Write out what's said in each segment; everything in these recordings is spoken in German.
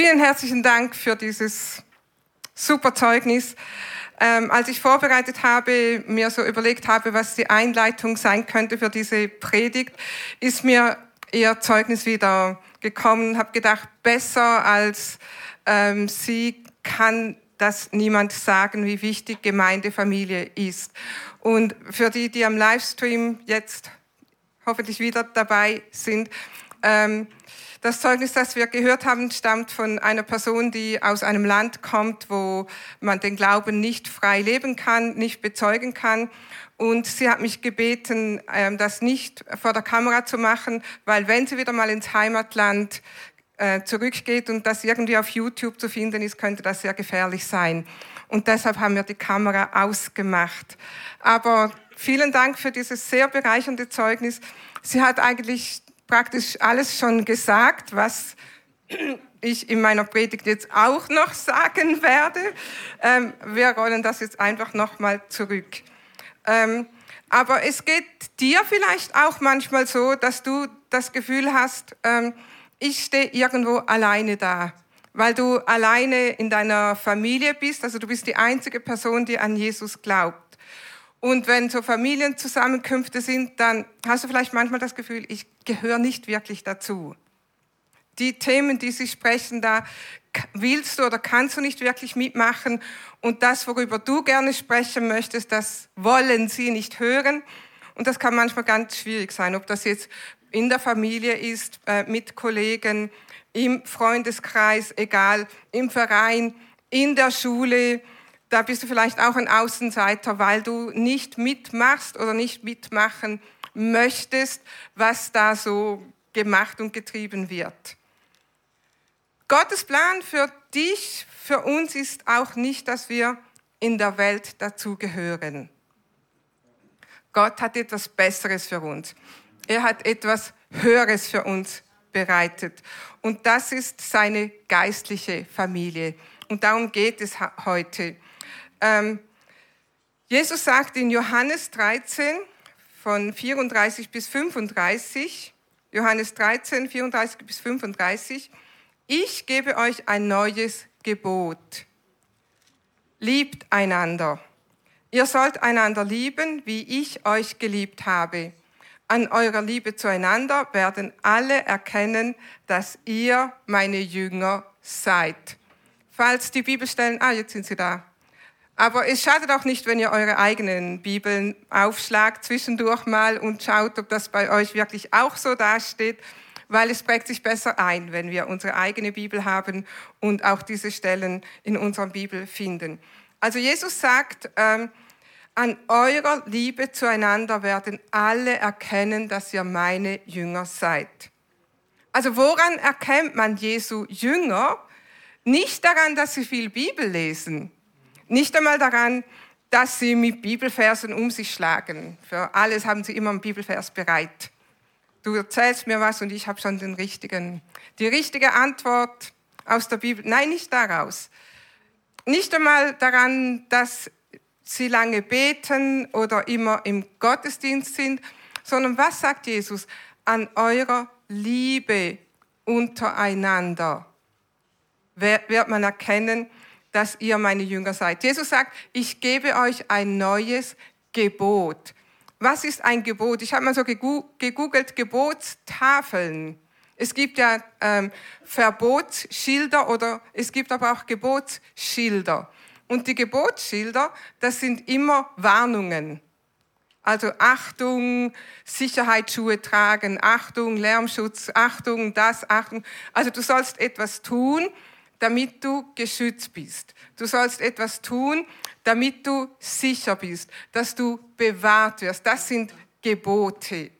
Vielen herzlichen Dank für dieses super Zeugnis. Ähm, als ich vorbereitet habe, mir so überlegt habe, was die Einleitung sein könnte für diese Predigt, ist mir Ihr Zeugnis wieder gekommen, habe gedacht, besser als ähm, Sie kann das niemand sagen, wie wichtig Gemeindefamilie ist. Und für die, die am Livestream jetzt hoffentlich wieder dabei sind, ähm, das Zeugnis, das wir gehört haben, stammt von einer Person, die aus einem Land kommt, wo man den Glauben nicht frei leben kann, nicht bezeugen kann. Und sie hat mich gebeten, ähm, das nicht vor der Kamera zu machen, weil wenn sie wieder mal ins Heimatland äh, zurückgeht und das irgendwie auf YouTube zu finden ist, könnte das sehr gefährlich sein. Und deshalb haben wir die Kamera ausgemacht. Aber vielen Dank für dieses sehr bereichernde Zeugnis. Sie hat eigentlich praktisch alles schon gesagt, was ich in meiner Predigt jetzt auch noch sagen werde. Ähm, wir rollen das jetzt einfach nochmal zurück. Ähm, aber es geht dir vielleicht auch manchmal so, dass du das Gefühl hast, ähm, ich stehe irgendwo alleine da, weil du alleine in deiner Familie bist. Also du bist die einzige Person, die an Jesus glaubt. Und wenn so Familienzusammenkünfte sind, dann hast du vielleicht manchmal das Gefühl, ich gehöre nicht wirklich dazu. Die Themen, die sie sprechen, da willst du oder kannst du nicht wirklich mitmachen. Und das, worüber du gerne sprechen möchtest, das wollen sie nicht hören. Und das kann manchmal ganz schwierig sein, ob das jetzt in der Familie ist, äh, mit Kollegen, im Freundeskreis, egal, im Verein, in der Schule, da bist du vielleicht auch ein Außenseiter, weil du nicht mitmachst oder nicht mitmachen möchtest, was da so gemacht und getrieben wird. Gottes Plan für dich, für uns ist auch nicht, dass wir in der Welt dazugehören. Gott hat etwas Besseres für uns. Er hat etwas Höheres für uns bereitet. Und das ist seine geistliche Familie. Und darum geht es heute. Ähm, Jesus sagt in Johannes 13 von 34 bis 35, Johannes 13, 34 bis 35, ich gebe euch ein neues Gebot. Liebt einander. Ihr sollt einander lieben, wie ich euch geliebt habe. An eurer Liebe zueinander werden alle erkennen, dass ihr meine Jünger seid. Falls die Bibelstellen, ah, jetzt sind sie da. Aber es schadet auch nicht, wenn ihr eure eigenen Bibeln aufschlagt zwischendurch mal und schaut, ob das bei euch wirklich auch so dasteht, weil es prägt sich besser ein, wenn wir unsere eigene Bibel haben und auch diese Stellen in unserer Bibel finden. Also Jesus sagt, ähm, an eurer Liebe zueinander werden alle erkennen, dass ihr meine Jünger seid. Also woran erkennt man Jesu Jünger? Nicht daran, dass sie viel Bibel lesen nicht einmal daran, dass sie mit Bibelversen um sich schlagen. Für alles haben sie immer einen Bibelvers bereit. Du erzählst mir was und ich habe schon den richtigen, die richtige Antwort aus der Bibel. Nein, nicht daraus. Nicht einmal daran, dass sie lange beten oder immer im Gottesdienst sind, sondern was sagt Jesus? An eurer Liebe untereinander wird man erkennen, dass ihr meine Jünger seid. Jesus sagt, ich gebe euch ein neues Gebot. Was ist ein Gebot? Ich habe mal so gegoogelt, Gebotstafeln. Es gibt ja ähm, Verbotsschilder oder es gibt aber auch Gebotsschilder. Und die Gebotsschilder, das sind immer Warnungen. Also Achtung, Sicherheitsschuhe tragen, Achtung, Lärmschutz, Achtung, das, Achtung. Also du sollst etwas tun, damit du geschützt bist. Du sollst etwas tun, damit du sicher bist, dass du bewahrt wirst. Das sind Gebote.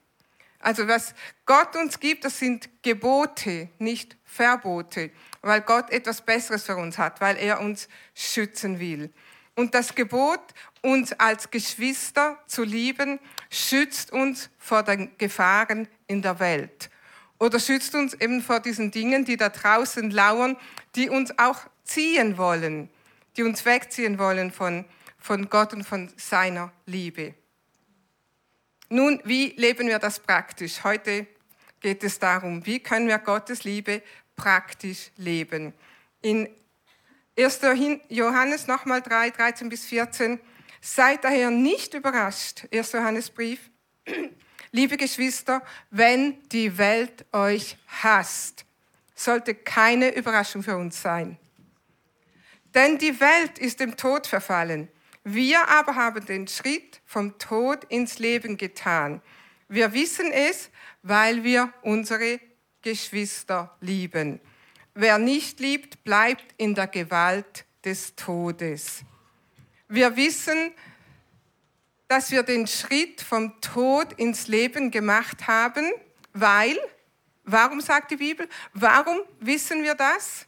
Also was Gott uns gibt, das sind Gebote, nicht Verbote, weil Gott etwas Besseres für uns hat, weil er uns schützen will. Und das Gebot, uns als Geschwister zu lieben, schützt uns vor den Gefahren in der Welt oder schützt uns eben vor diesen Dingen, die da draußen lauern, die uns auch ziehen wollen, die uns wegziehen wollen von, von Gott und von seiner Liebe. Nun, wie leben wir das praktisch? Heute geht es darum, wie können wir Gottes Liebe praktisch leben. In 1. Johannes nochmal 3, 13 bis 14. Seid daher nicht überrascht, 1. Johannesbrief, liebe Geschwister, wenn die Welt euch hasst. Sollte keine Überraschung für uns sein. Denn die Welt ist dem Tod verfallen. Wir aber haben den Schritt vom Tod ins Leben getan. Wir wissen es, weil wir unsere Geschwister lieben. Wer nicht liebt, bleibt in der Gewalt des Todes. Wir wissen, dass wir den Schritt vom Tod ins Leben gemacht haben, weil, warum sagt die Bibel, warum wissen wir das?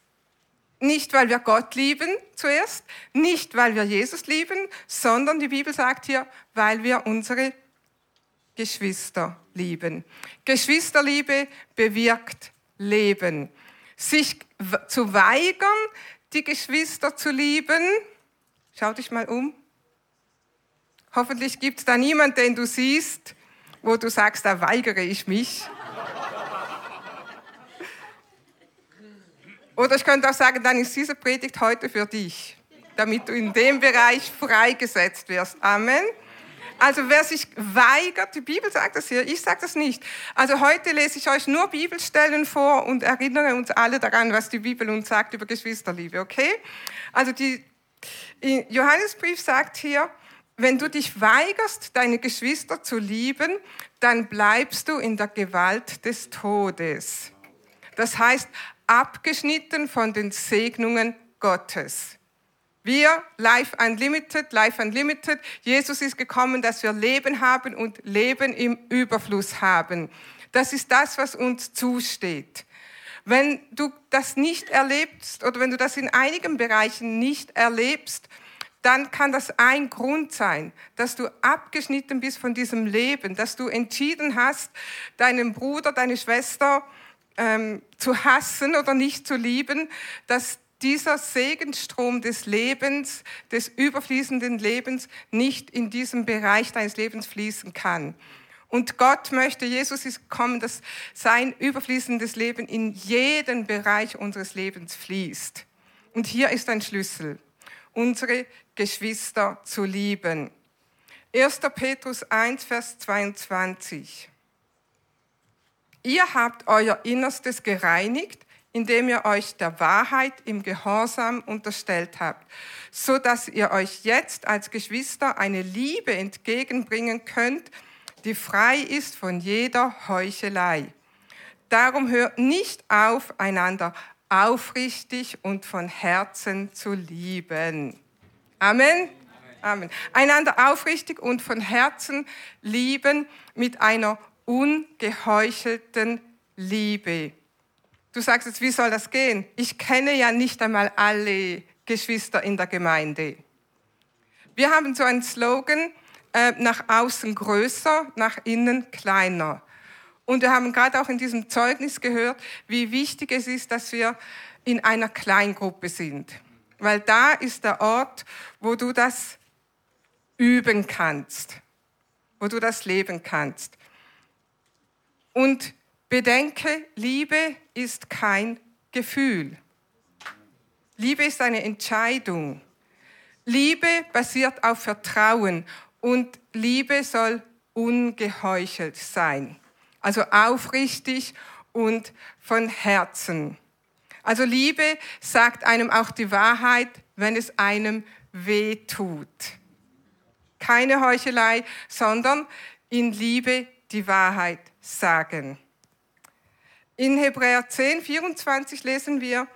Nicht, weil wir Gott lieben zuerst, nicht, weil wir Jesus lieben, sondern die Bibel sagt hier, weil wir unsere Geschwister lieben. Geschwisterliebe bewirkt Leben. Sich zu weigern, die Geschwister zu lieben, schau dich mal um. Hoffentlich gibt es da niemanden, den du siehst, wo du sagst, da weigere ich mich. Oder ich könnte auch sagen, dann ist diese Predigt heute für dich, damit du in dem Bereich freigesetzt wirst. Amen. Also wer sich weigert, die Bibel sagt das hier, ich sage das nicht. Also heute lese ich euch nur Bibelstellen vor und erinnere uns alle daran, was die Bibel uns sagt über Geschwisterliebe, okay? Also die Johannesbrief sagt hier, wenn du dich weigerst, deine Geschwister zu lieben, dann bleibst du in der Gewalt des Todes. Das heißt, abgeschnitten von den Segnungen Gottes. Wir, Life Unlimited, Life Unlimited, Jesus ist gekommen, dass wir Leben haben und Leben im Überfluss haben. Das ist das, was uns zusteht. Wenn du das nicht erlebst oder wenn du das in einigen Bereichen nicht erlebst, dann kann das ein Grund sein, dass du abgeschnitten bist von diesem Leben, dass du entschieden hast, deinen Bruder, deine Schwester, ähm, zu hassen oder nicht zu lieben, dass dieser Segenstrom des Lebens, des überfließenden Lebens nicht in diesem Bereich deines Lebens fließen kann. Und Gott möchte, Jesus ist gekommen, dass sein überfließendes Leben in jeden Bereich unseres Lebens fließt. Und hier ist ein Schlüssel, unsere Geschwister zu lieben. 1. Petrus 1, Vers 22. Ihr habt euer Innerstes gereinigt, indem ihr euch der Wahrheit im Gehorsam unterstellt habt, so dass ihr euch jetzt als Geschwister eine Liebe entgegenbringen könnt, die frei ist von jeder Heuchelei. Darum hört nicht auf, einander aufrichtig und von Herzen zu lieben. Amen. Amen. Einander aufrichtig und von Herzen lieben mit einer ungeheuchelten Liebe. Du sagst jetzt, wie soll das gehen? Ich kenne ja nicht einmal alle Geschwister in der Gemeinde. Wir haben so einen Slogan, äh, nach außen größer, nach innen kleiner. Und wir haben gerade auch in diesem Zeugnis gehört, wie wichtig es ist, dass wir in einer Kleingruppe sind. Weil da ist der Ort, wo du das üben kannst, wo du das leben kannst. Und bedenke, Liebe ist kein Gefühl. Liebe ist eine Entscheidung. Liebe basiert auf Vertrauen und Liebe soll ungeheuchelt sein. Also aufrichtig und von Herzen. Also Liebe sagt einem auch die Wahrheit, wenn es einem weh tut. Keine Heuchelei, sondern in Liebe die Wahrheit sagen. In Hebräer 10, 24 lesen wir,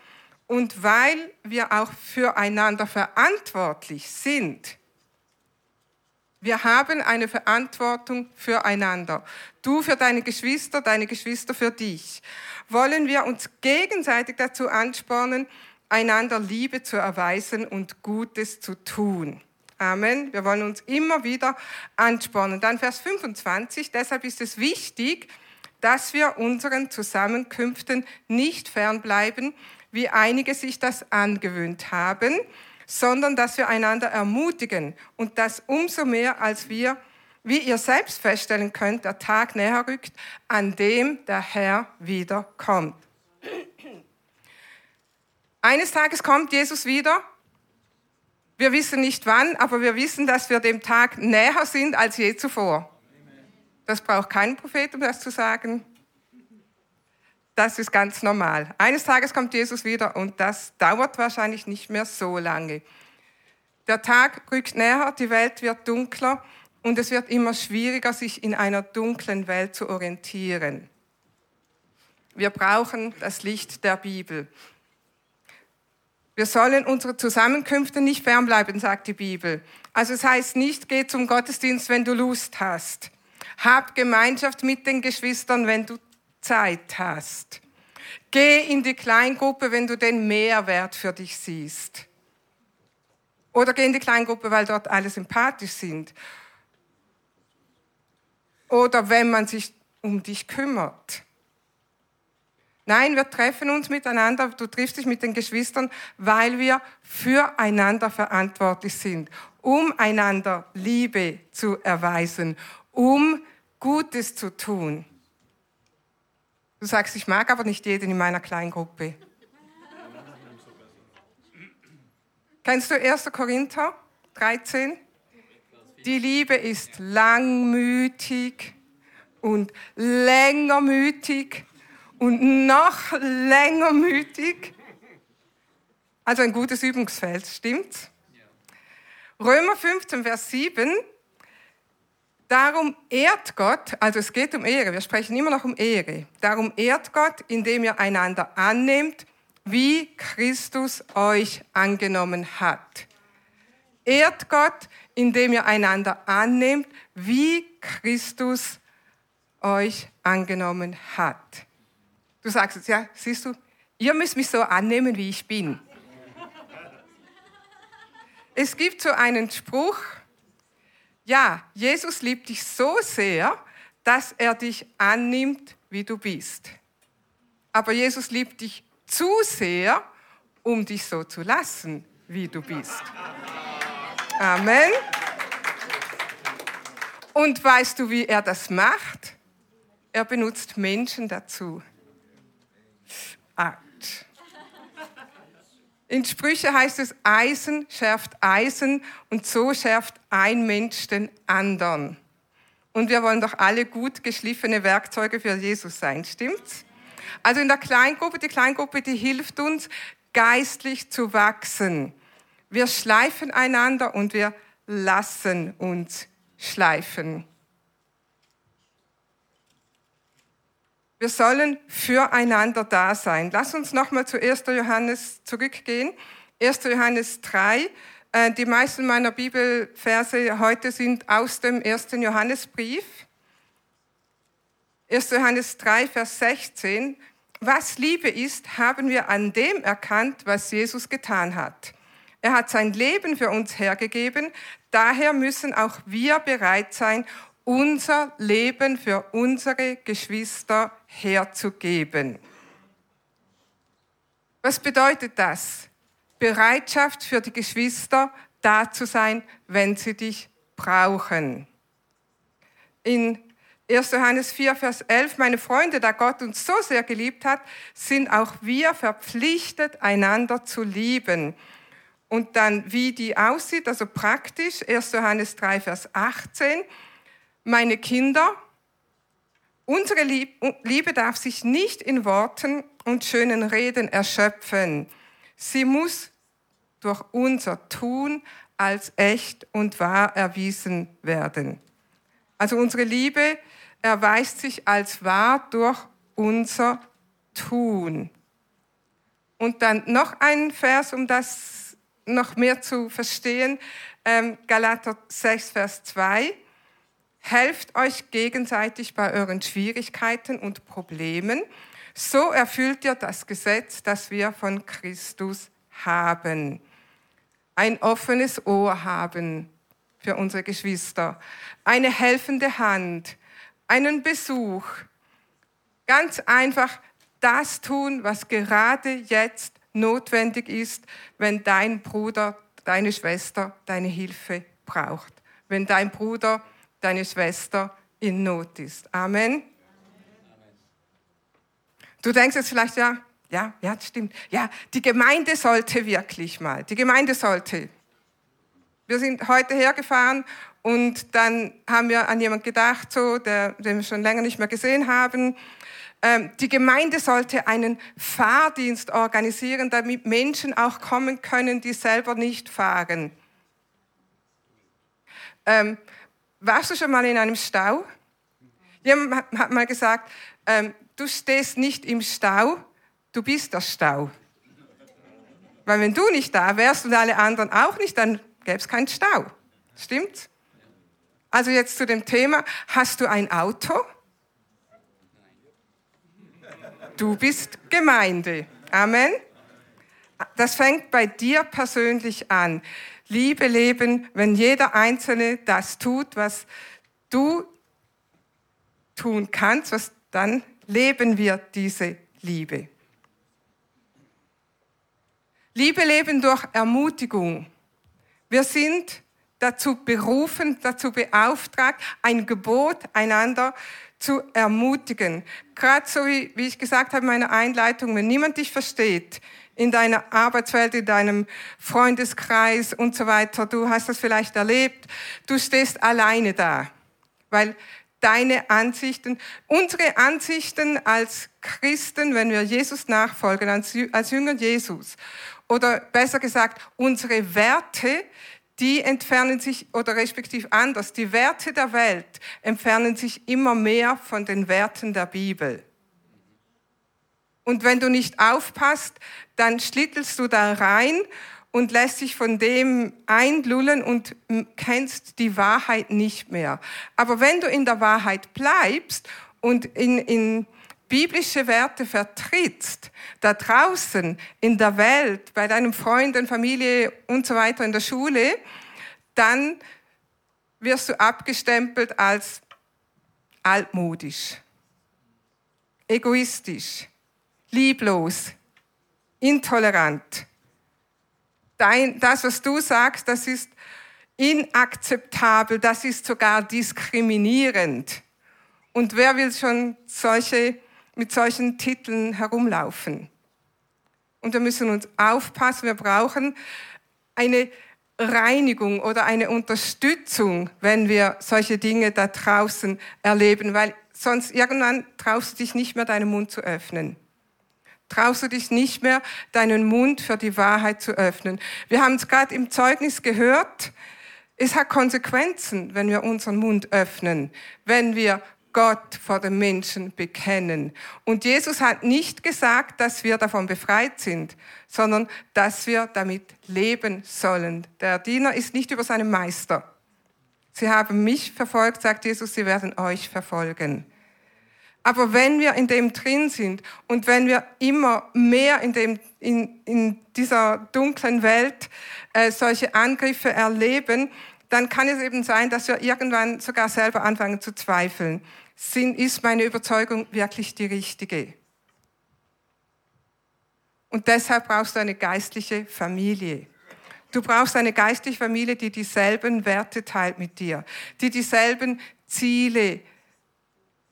und weil wir auch füreinander verantwortlich sind, wir haben eine Verantwortung füreinander. Du für deine Geschwister, deine Geschwister für dich. Wollen wir uns gegenseitig dazu anspornen, einander Liebe zu erweisen und Gutes zu tun. Amen. Wir wollen uns immer wieder anspornen. Dann Vers 25. Deshalb ist es wichtig, dass wir unseren Zusammenkünften nicht fernbleiben, wie einige sich das angewöhnt haben, sondern dass wir einander ermutigen und das umso mehr, als wir, wie ihr selbst feststellen könnt, der Tag näher rückt, an dem der Herr wiederkommt. Eines Tages kommt Jesus wieder. Wir wissen nicht wann, aber wir wissen, dass wir dem Tag näher sind als je zuvor. Das braucht kein Prophet, um das zu sagen. Das ist ganz normal. Eines Tages kommt Jesus wieder und das dauert wahrscheinlich nicht mehr so lange. Der Tag rückt näher, die Welt wird dunkler und es wird immer schwieriger, sich in einer dunklen Welt zu orientieren. Wir brauchen das Licht der Bibel. Wir sollen unsere Zusammenkünfte nicht fernbleiben, sagt die Bibel. Also es heißt nicht, geh zum Gottesdienst, wenn du Lust hast. Hab Gemeinschaft mit den Geschwistern, wenn du Zeit hast. Geh in die Kleingruppe, wenn du den Mehrwert für dich siehst. Oder geh in die Kleingruppe, weil dort alle sympathisch sind. Oder wenn man sich um dich kümmert. Nein, wir treffen uns miteinander, du triffst dich mit den Geschwistern, weil wir füreinander verantwortlich sind, um einander Liebe zu erweisen, um Gutes zu tun. Du sagst, ich mag aber nicht jeden in meiner Kleingruppe. Kennst du 1. Korinther 13? Die Liebe ist langmütig und längermütig und noch längermütig. Also ein gutes Übungsfeld, stimmt's? Römer 15, Vers 7 Darum ehrt Gott, also es geht um Ehre, wir sprechen immer noch um Ehre. Darum ehrt Gott, indem ihr einander annehmt, wie Christus euch angenommen hat. Ehrt Gott, indem ihr einander annehmt, wie Christus euch angenommen hat. Du sagst jetzt, ja, siehst du, ihr müsst mich so annehmen, wie ich bin. Es gibt so einen Spruch, ja, Jesus liebt dich so sehr, dass er dich annimmt, wie du bist. Aber Jesus liebt dich zu sehr, um dich so zu lassen, wie du bist. Amen. Und weißt du, wie er das macht? Er benutzt Menschen dazu. Ah, in Sprüche heißt es, Eisen schärft Eisen und so schärft ein Mensch den anderen. Und wir wollen doch alle gut geschliffene Werkzeuge für Jesus sein, stimmt's? Also in der Kleingruppe, die Kleingruppe, die hilft uns, geistlich zu wachsen. Wir schleifen einander und wir lassen uns schleifen. Wir sollen füreinander da sein. Lass uns nochmal zu 1. Johannes zurückgehen. 1. Johannes 3. Äh, die meisten meiner Bibelverse heute sind aus dem 1. Johannesbrief. 1. Johannes 3, Vers 16. Was Liebe ist, haben wir an dem erkannt, was Jesus getan hat. Er hat sein Leben für uns hergegeben. Daher müssen auch wir bereit sein, unser Leben für unsere Geschwister herzugeben. Was bedeutet das? Bereitschaft für die Geschwister, da zu sein, wenn sie dich brauchen. In 1. Johannes 4, Vers 11, meine Freunde, da Gott uns so sehr geliebt hat, sind auch wir verpflichtet, einander zu lieben. Und dann, wie die aussieht, also praktisch, 1. Johannes 3, Vers 18, meine Kinder, unsere Liebe darf sich nicht in Worten und schönen Reden erschöpfen. Sie muss durch unser Tun als echt und wahr erwiesen werden. Also unsere Liebe erweist sich als wahr durch unser Tun. Und dann noch ein Vers, um das noch mehr zu verstehen. Ähm, Galater 6, Vers 2. Helft euch gegenseitig bei euren Schwierigkeiten und Problemen. So erfüllt ihr das Gesetz, das wir von Christus haben. Ein offenes Ohr haben für unsere Geschwister, eine helfende Hand, einen Besuch. Ganz einfach das tun, was gerade jetzt notwendig ist, wenn dein Bruder, deine Schwester deine Hilfe braucht. Wenn dein Bruder deine Schwester in Not ist. Amen. Du denkst jetzt vielleicht, ja, Ja, ja, das stimmt. Ja, die Gemeinde sollte wirklich mal. Die Gemeinde sollte. Wir sind heute hergefahren und dann haben wir an jemand gedacht, so, der, den wir schon länger nicht mehr gesehen haben. Ähm, die Gemeinde sollte einen Fahrdienst organisieren, damit Menschen auch kommen können, die selber nicht fahren. Ähm, warst du schon mal in einem Stau? Jemand hat mal gesagt, ähm, du stehst nicht im Stau, du bist der Stau. Weil wenn du nicht da wärst und alle anderen auch nicht, dann gäbe es keinen Stau. Stimmt's? Also jetzt zu dem Thema, hast du ein Auto? Du bist Gemeinde. Amen. Das fängt bei dir persönlich an. Liebe leben, wenn jeder Einzelne das tut, was du tun kannst, was dann leben wir diese Liebe. Liebe leben durch Ermutigung. Wir sind dazu berufen, dazu beauftragt, ein Gebot einander zu ermutigen. Gerade so wie, wie ich gesagt habe in meiner Einleitung, wenn niemand dich versteht, in deiner Arbeitswelt, in deinem Freundeskreis und so weiter, du hast das vielleicht erlebt, du stehst alleine da, weil deine Ansichten, unsere Ansichten als Christen, wenn wir Jesus nachfolgen, als, Jünger Jesus, oder besser gesagt, unsere Werte, die entfernen sich, oder respektiv anders, die Werte der Welt entfernen sich immer mehr von den Werten der Bibel. Und wenn du nicht aufpasst, dann schlittelst du da rein und lässt dich von dem einlullen und kennst die Wahrheit nicht mehr. Aber wenn du in der Wahrheit bleibst und in, in biblische Werte vertrittst, da draußen in der Welt, bei deinen Freunden, Familie und so weiter in der Schule, dann wirst du abgestempelt als altmodisch, egoistisch, lieblos, intolerant. Dein, das, was du sagst, das ist inakzeptabel, das ist sogar diskriminierend. Und wer will schon solche mit solchen Titeln herumlaufen. Und wir müssen uns aufpassen, wir brauchen eine Reinigung oder eine Unterstützung, wenn wir solche Dinge da draußen erleben, weil sonst irgendwann traust du dich nicht mehr, deinen Mund zu öffnen. Traust du dich nicht mehr, deinen Mund für die Wahrheit zu öffnen. Wir haben es gerade im Zeugnis gehört, es hat Konsequenzen, wenn wir unseren Mund öffnen, wenn wir Gott vor den Menschen bekennen. Und Jesus hat nicht gesagt, dass wir davon befreit sind, sondern dass wir damit leben sollen. Der Diener ist nicht über seinen Meister. Sie haben mich verfolgt, sagt Jesus, sie werden euch verfolgen. Aber wenn wir in dem drin sind und wenn wir immer mehr in, dem, in, in dieser dunklen Welt äh, solche Angriffe erleben, dann kann es eben sein, dass wir irgendwann sogar selber anfangen zu zweifeln sind, ist meine Überzeugung wirklich die richtige. Und deshalb brauchst du eine geistliche Familie. Du brauchst eine geistliche Familie, die dieselben Werte teilt mit dir, die dieselben Ziele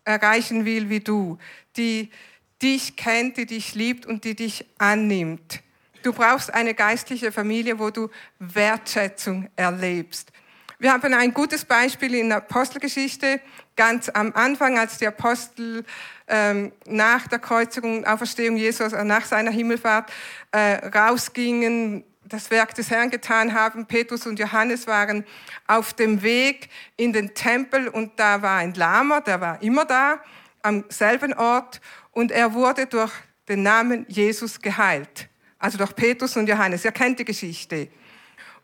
erreichen will wie du, die dich kennt, die dich liebt und die dich annimmt. Du brauchst eine geistliche Familie, wo du Wertschätzung erlebst. Wir haben ein gutes Beispiel in der Apostelgeschichte, ganz am Anfang, als die Apostel ähm, nach der Kreuzigung und Auferstehung Jesus, äh, nach seiner Himmelfahrt, äh, rausgingen, das Werk des Herrn getan haben. Petrus und Johannes waren auf dem Weg in den Tempel und da war ein Lama, der war immer da, am selben Ort und er wurde durch den Namen Jesus geheilt. Also durch Petrus und Johannes. Ihr kennt die Geschichte.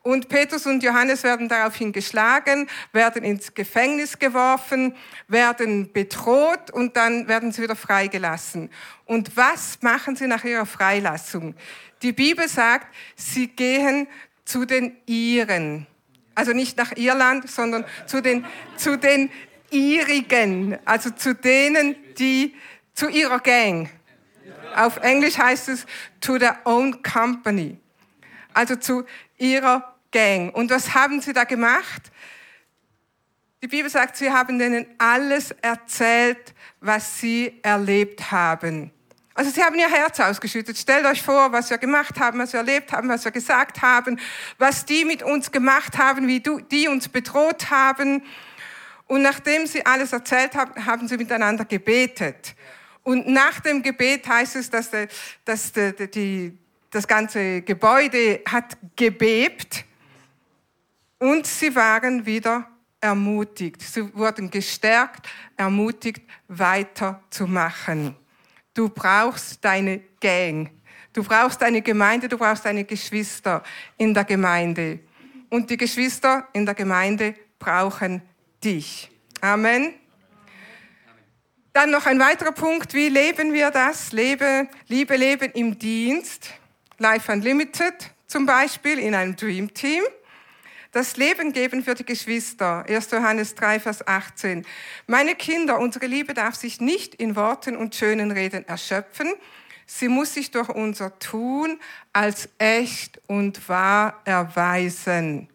Und Petrus und Johannes werden daraufhin geschlagen, werden ins Gefängnis geworfen, werden bedroht und dann werden sie wieder freigelassen. Und was machen sie nach ihrer Freilassung? Die Bibel sagt, sie gehen zu den Iren. Also nicht nach Irland, sondern zu den, zu den Irigen, also zu denen, die zu ihrer Gang. Auf Englisch heißt es to their own company. Also zu ihrer Gang. Und was haben sie da gemacht? Die Bibel sagt, sie haben denen alles erzählt, was sie erlebt haben. Also sie haben ihr Herz ausgeschüttet. Stellt euch vor, was wir gemacht haben, was wir erlebt haben, was wir gesagt haben, was die mit uns gemacht haben, wie du, die uns bedroht haben. Und nachdem sie alles erzählt haben, haben sie miteinander gebetet. Und nach dem Gebet heißt es, dass, der, dass der, die, das ganze Gebäude hat gebebt und sie waren wieder ermutigt. Sie wurden gestärkt, ermutigt, weiterzumachen. Du brauchst deine Gang. Du brauchst deine Gemeinde, du brauchst deine Geschwister in der Gemeinde. Und die Geschwister in der Gemeinde brauchen dich. Amen. Dann noch ein weiterer Punkt. Wie leben wir das? Lebe, Liebe leben im Dienst. Life Unlimited zum Beispiel in einem Dream Team. Das Leben geben für die Geschwister. 1. Johannes 3, Vers 18. Meine Kinder, unsere Liebe darf sich nicht in Worten und schönen Reden erschöpfen. Sie muss sich durch unser Tun als echt und wahr erweisen.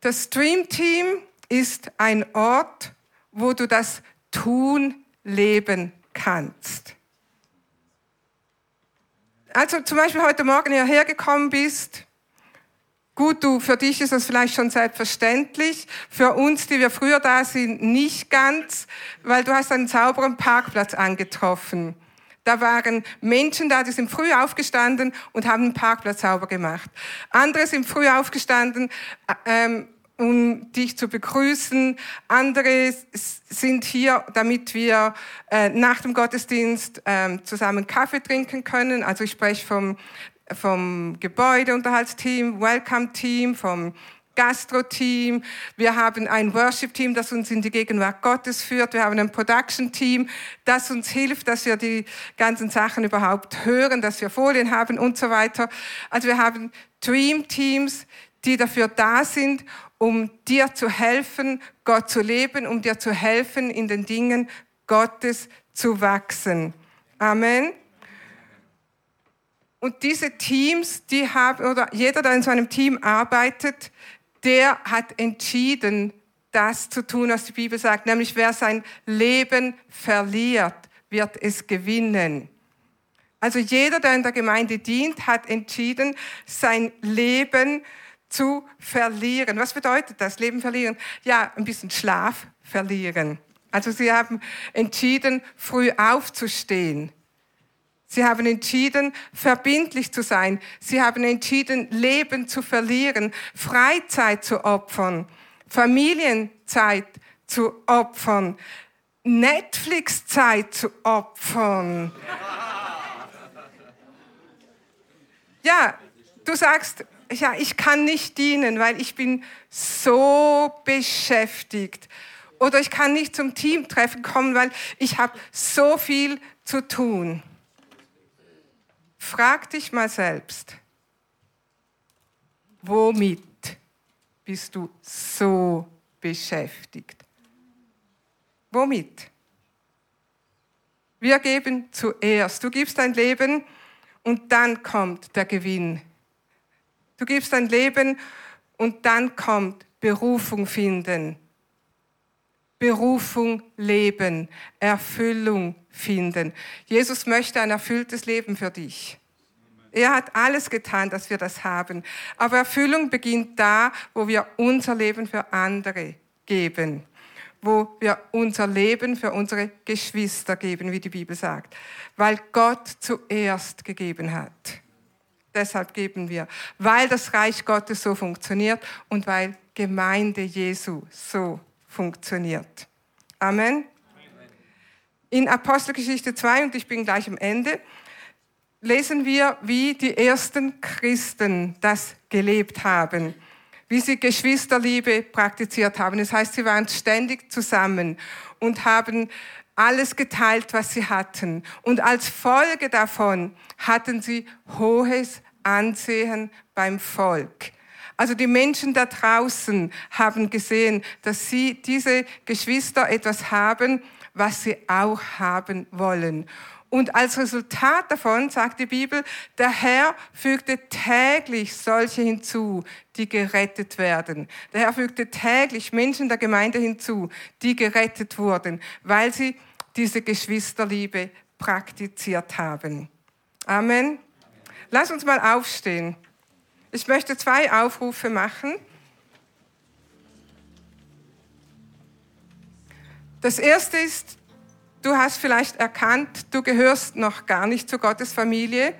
Das Dream Team ist ein Ort, wo du das Tun leben kannst. Also zum Beispiel heute Morgen hierher gekommen bist, Gut, du, für dich ist das vielleicht schon selbstverständlich. Für uns, die wir früher da sind, nicht ganz, weil du hast einen sauberen Parkplatz angetroffen. Da waren Menschen da, die sind früh aufgestanden und haben den Parkplatz sauber gemacht. Andere sind früh aufgestanden, ähm, um dich zu begrüßen. Andere sind hier, damit wir äh, nach dem Gottesdienst äh, zusammen Kaffee trinken können. Also ich spreche vom vom Gebäudeunterhaltsteam, Welcome-Team, vom Gastro-Team. Wir haben ein Worship-Team, das uns in die Gegenwart Gottes führt. Wir haben ein Production-Team, das uns hilft, dass wir die ganzen Sachen überhaupt hören, dass wir Folien haben und so weiter. Also wir haben Dream-Teams, die dafür da sind, um dir zu helfen, Gott zu leben, um dir zu helfen, in den Dingen Gottes zu wachsen. Amen. Und diese Teams, die haben, oder jeder, der in so einem Team arbeitet, der hat entschieden, das zu tun, was die Bibel sagt, nämlich wer sein Leben verliert, wird es gewinnen. Also jeder, der in der Gemeinde dient, hat entschieden, sein Leben zu verlieren. Was bedeutet das, Leben verlieren? Ja, ein bisschen Schlaf verlieren. Also sie haben entschieden, früh aufzustehen. Sie haben entschieden, verbindlich zu sein. Sie haben entschieden, Leben zu verlieren, Freizeit zu opfern, Familienzeit zu opfern, Netflix-Zeit zu opfern. Ja, du sagst, ja, ich kann nicht dienen, weil ich bin so beschäftigt. Oder ich kann nicht zum Teamtreffen kommen, weil ich habe so viel zu tun. Frag dich mal selbst, womit bist du so beschäftigt? Womit? Wir geben zuerst. Du gibst dein Leben und dann kommt der Gewinn. Du gibst dein Leben und dann kommt Berufung finden. Berufung leben, Erfüllung finden. Jesus möchte ein erfülltes Leben für dich. Er hat alles getan, dass wir das haben. Aber Erfüllung beginnt da, wo wir unser Leben für andere geben. Wo wir unser Leben für unsere Geschwister geben, wie die Bibel sagt. Weil Gott zuerst gegeben hat. Deshalb geben wir. Weil das Reich Gottes so funktioniert und weil Gemeinde Jesu so funktioniert. Amen. In Apostelgeschichte 2, und ich bin gleich am Ende, lesen wir, wie die ersten Christen das gelebt haben, wie sie Geschwisterliebe praktiziert haben. Das heißt, sie waren ständig zusammen und haben alles geteilt, was sie hatten. Und als Folge davon hatten sie hohes Ansehen beim Volk. Also die Menschen da draußen haben gesehen, dass sie, diese Geschwister, etwas haben, was sie auch haben wollen. Und als Resultat davon, sagt die Bibel, der Herr fügte täglich solche hinzu, die gerettet werden. Der Herr fügte täglich Menschen der Gemeinde hinzu, die gerettet wurden, weil sie diese Geschwisterliebe praktiziert haben. Amen. Lass uns mal aufstehen. Ich möchte zwei Aufrufe machen. Das erste ist, du hast vielleicht erkannt, du gehörst noch gar nicht zu Gottes Familie,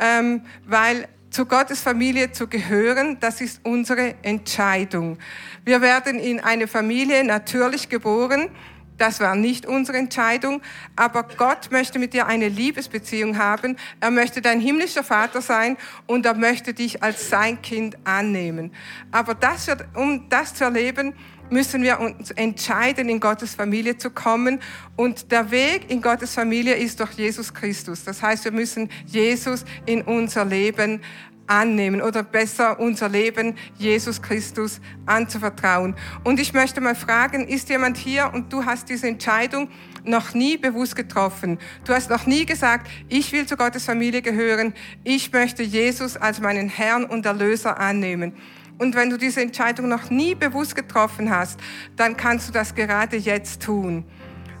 ähm, weil zu Gottes Familie zu gehören, das ist unsere Entscheidung. Wir werden in eine Familie natürlich geboren. Das war nicht unsere Entscheidung, aber Gott möchte mit dir eine Liebesbeziehung haben. Er möchte dein himmlischer Vater sein und er möchte dich als sein Kind annehmen. Aber das wird, um das zu erleben, müssen wir uns entscheiden, in Gottes Familie zu kommen. Und der Weg in Gottes Familie ist durch Jesus Christus. Das heißt, wir müssen Jesus in unser Leben annehmen oder besser unser Leben Jesus Christus anzuvertrauen. Und ich möchte mal fragen, ist jemand hier und du hast diese Entscheidung noch nie bewusst getroffen? Du hast noch nie gesagt, ich will zu Gottes Familie gehören, ich möchte Jesus als meinen Herrn und Erlöser annehmen. Und wenn du diese Entscheidung noch nie bewusst getroffen hast, dann kannst du das gerade jetzt tun.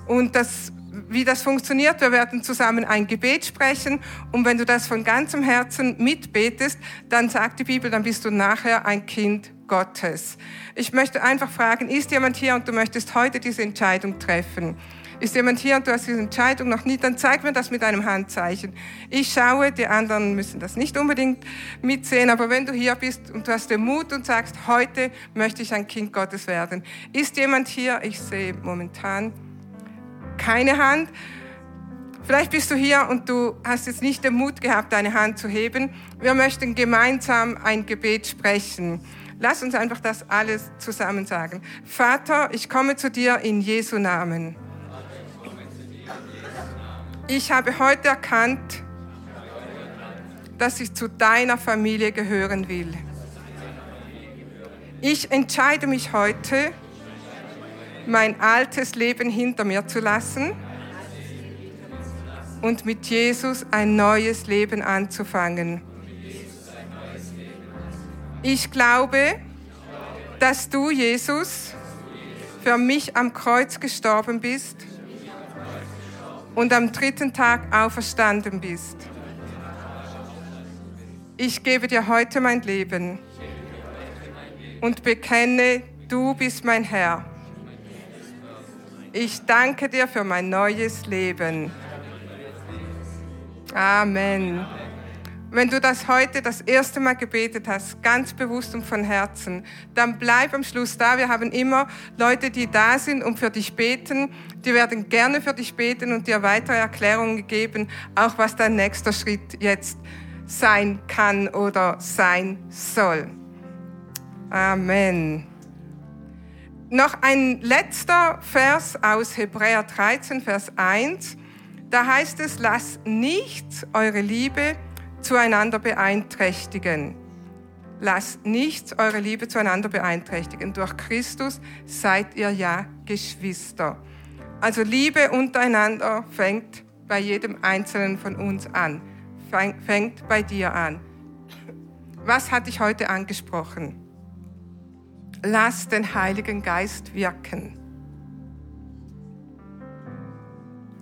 Und das, wie das funktioniert, wir werden zusammen ein Gebet sprechen. Und wenn du das von ganzem Herzen mitbetest, dann sagt die Bibel, dann bist du nachher ein Kind Gottes. Ich möchte einfach fragen, ist jemand hier und du möchtest heute diese Entscheidung treffen? Ist jemand hier und du hast diese Entscheidung noch nie, dann zeig mir das mit einem Handzeichen. Ich schaue, die anderen müssen das nicht unbedingt mitsehen, aber wenn du hier bist und du hast den Mut und sagst, heute möchte ich ein Kind Gottes werden. Ist jemand hier? Ich sehe momentan keine Hand. Vielleicht bist du hier und du hast jetzt nicht den Mut gehabt, deine Hand zu heben. Wir möchten gemeinsam ein Gebet sprechen. Lass uns einfach das alles zusammen sagen. Vater, ich komme zu dir in Jesu Namen. Ich habe heute erkannt, dass ich zu deiner Familie gehören will. Ich entscheide mich heute, mein altes Leben hinter mir zu lassen und mit Jesus ein neues Leben anzufangen. Ich glaube, dass du, Jesus, für mich am Kreuz gestorben bist und am dritten Tag auferstanden bist. Ich gebe dir heute mein Leben und bekenne, du bist mein Herr. Ich danke dir für mein neues Leben. Amen. Wenn du das heute das erste Mal gebetet hast, ganz bewusst und von Herzen, dann bleib am Schluss da. Wir haben immer Leute, die da sind und für dich beten. Die werden gerne für dich beten und dir weitere Erklärungen geben, auch was dein nächster Schritt jetzt sein kann oder sein soll. Amen. Noch ein letzter Vers aus Hebräer 13, Vers 1. Da heißt es, lasst nichts eure Liebe zueinander beeinträchtigen. Lasst nichts eure Liebe zueinander beeinträchtigen. Durch Christus seid ihr ja Geschwister. Also Liebe untereinander fängt bei jedem Einzelnen von uns an. Fängt bei dir an. Was hat dich heute angesprochen? Lass den Heiligen Geist wirken.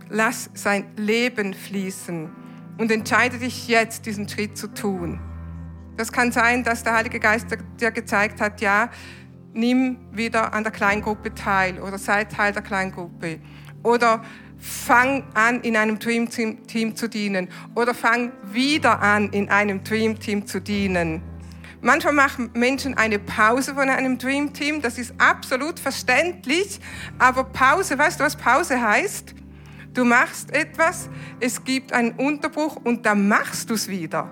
Lass sein Leben fließen und entscheide dich jetzt, diesen Schritt zu tun. Das kann sein, dass der Heilige Geist dir gezeigt hat, ja, nimm wieder an der Kleingruppe teil oder sei Teil der Kleingruppe. Oder fang an, in einem Dream Team zu dienen. Oder fang wieder an, in einem Dream Team zu dienen. Manchmal machen Menschen eine Pause von einem Dream Team. Das ist absolut verständlich. Aber Pause, weißt du, was Pause heißt? Du machst etwas, es gibt einen Unterbruch und dann machst du es wieder.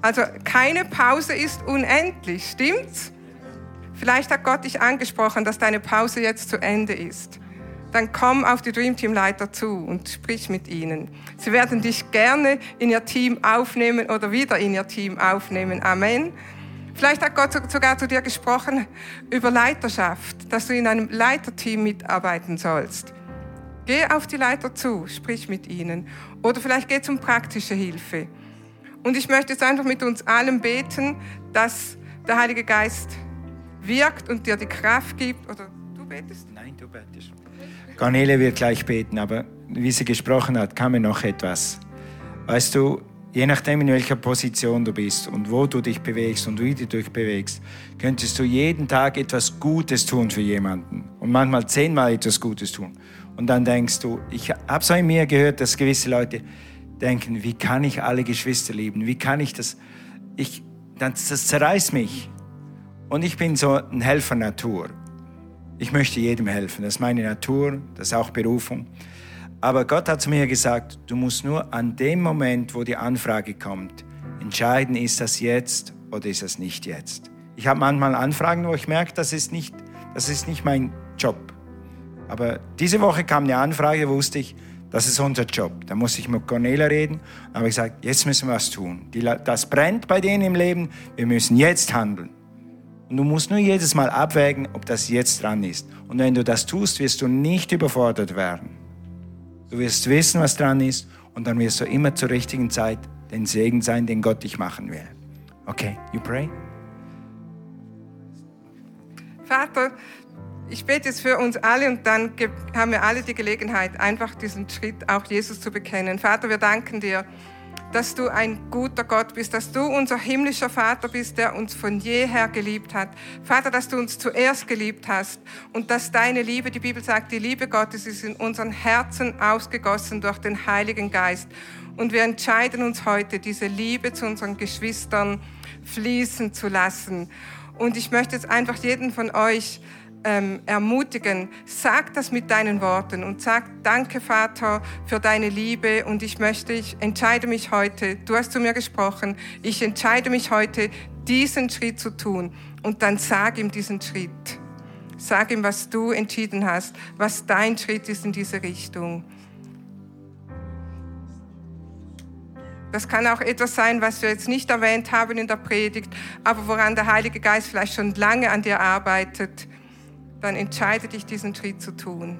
Also keine Pause ist unendlich, stimmt's? Vielleicht hat Gott dich angesprochen, dass deine Pause jetzt zu Ende ist. Dann komm auf die Dream Team Leiter zu und sprich mit ihnen. Sie werden dich gerne in ihr Team aufnehmen oder wieder in ihr Team aufnehmen. Amen. Vielleicht hat Gott sogar zu dir gesprochen über Leiterschaft, dass du in einem Leiterteam mitarbeiten sollst. Geh auf die Leiter zu, sprich mit ihnen. Oder vielleicht geh zum praktische Hilfe. Und ich möchte jetzt einfach mit uns allen beten, dass der Heilige Geist wirkt und dir die Kraft gibt. Oder du betest? Nein, du betest. Cornelia wird gleich beten, aber wie sie gesprochen hat, kam mir noch etwas. Weißt du, je nachdem, in welcher Position du bist und wo du dich bewegst und wie du dich bewegst, könntest du jeden Tag etwas Gutes tun für jemanden und manchmal zehnmal etwas Gutes tun. Und dann denkst du, ich habe so in mir gehört, dass gewisse Leute denken, wie kann ich alle Geschwister lieben? Wie kann ich das? Ich, das, das zerreißt mich. Und ich bin so ein Helfer Natur. Ich möchte jedem helfen. Das ist meine Natur, das ist auch Berufung. Aber Gott hat zu mir gesagt, du musst nur an dem Moment, wo die Anfrage kommt, entscheiden, ist das jetzt oder ist das nicht jetzt. Ich habe manchmal Anfragen, wo ich merke, das ist nicht, das ist nicht mein Job. Aber diese Woche kam eine Anfrage, wusste ich, das ist unser Job. Da musste ich mit Cornelia reden. Da habe ich gesagt, jetzt müssen wir was tun. Die, das brennt bei denen im Leben. Wir müssen jetzt handeln. Und du musst nur jedes Mal abwägen, ob das jetzt dran ist. Und wenn du das tust, wirst du nicht überfordert werden. Du wirst wissen, was dran ist und dann wirst du immer zur richtigen Zeit den Segen sein, den Gott dich machen will. Okay, you pray? Vater, ich bete jetzt für uns alle und dann haben wir alle die Gelegenheit, einfach diesen Schritt auch Jesus zu bekennen. Vater, wir danken dir dass du ein guter Gott bist, dass du unser himmlischer Vater bist, der uns von jeher geliebt hat. Vater, dass du uns zuerst geliebt hast und dass deine Liebe, die Bibel sagt, die Liebe Gottes ist in unseren Herzen ausgegossen durch den Heiligen Geist. Und wir entscheiden uns heute, diese Liebe zu unseren Geschwistern fließen zu lassen. Und ich möchte jetzt einfach jeden von euch ähm, ermutigen. Sag das mit deinen Worten und sag Danke, Vater, für deine Liebe. Und ich möchte, ich entscheide mich heute, du hast zu mir gesprochen, ich entscheide mich heute, diesen Schritt zu tun. Und dann sag ihm diesen Schritt. Sag ihm, was du entschieden hast, was dein Schritt ist in diese Richtung. Das kann auch etwas sein, was wir jetzt nicht erwähnt haben in der Predigt, aber woran der Heilige Geist vielleicht schon lange an dir arbeitet dann entscheide dich, diesen Schritt zu tun.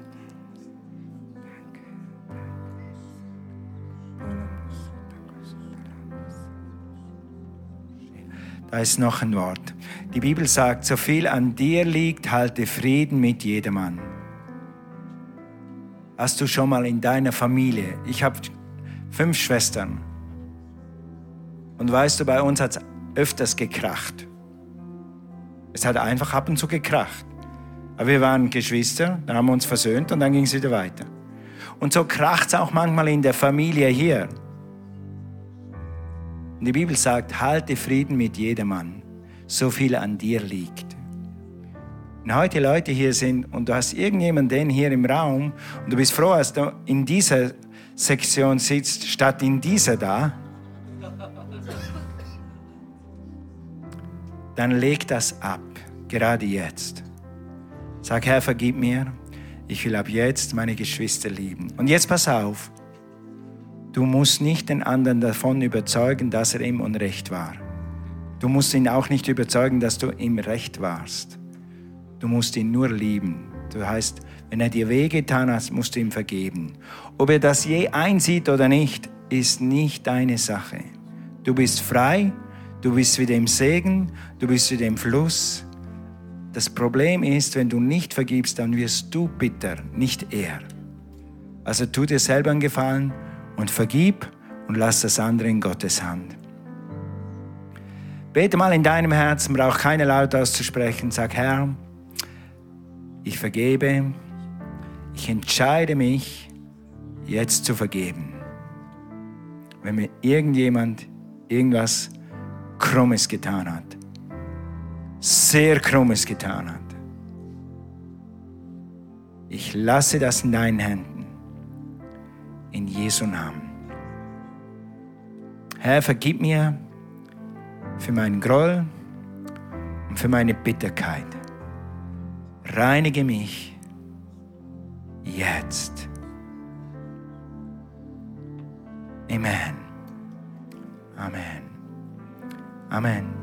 Da ist noch ein Wort. Die Bibel sagt, so viel an dir liegt, halte Frieden mit jedermann. Hast du schon mal in deiner Familie, ich habe fünf Schwestern, und weißt du, bei uns hat es öfters gekracht. Es hat einfach ab und zu gekracht. Aber wir waren Geschwister, dann haben wir uns versöhnt und dann ging es wieder weiter. Und so kracht es auch manchmal in der Familie hier. Und die Bibel sagt, halte Frieden mit jedermann, so viel an dir liegt. Wenn heute Leute hier sind und du hast irgendjemanden hier im Raum und du bist froh, dass du in dieser Sektion sitzt, statt in dieser da, dann leg das ab, gerade jetzt. Sag, Herr, vergib mir. Ich will ab jetzt meine Geschwister lieben. Und jetzt pass auf. Du musst nicht den anderen davon überzeugen, dass er im Unrecht war. Du musst ihn auch nicht überzeugen, dass du im Recht warst. Du musst ihn nur lieben. Du heißt, wenn er dir wehgetan hat, musst du ihm vergeben. Ob er das je einsieht oder nicht, ist nicht deine Sache. Du bist frei, du bist wie dem Segen, du bist wie dem Fluss, das Problem ist, wenn du nicht vergibst, dann wirst du bitter, nicht er. Also tu dir selber einen Gefallen und vergib und lass das andere in Gottes Hand. Bete mal in deinem Herzen, brauch keine laut auszusprechen. Sag, Herr, ich vergebe, ich entscheide mich, jetzt zu vergeben. Wenn mir irgendjemand irgendwas Krummes getan hat sehr Krummes getan hat. Ich lasse das in deinen Händen. In Jesu Namen. Herr, vergib mir für meinen Groll und für meine Bitterkeit. Reinige mich jetzt. Amen. Amen. Amen.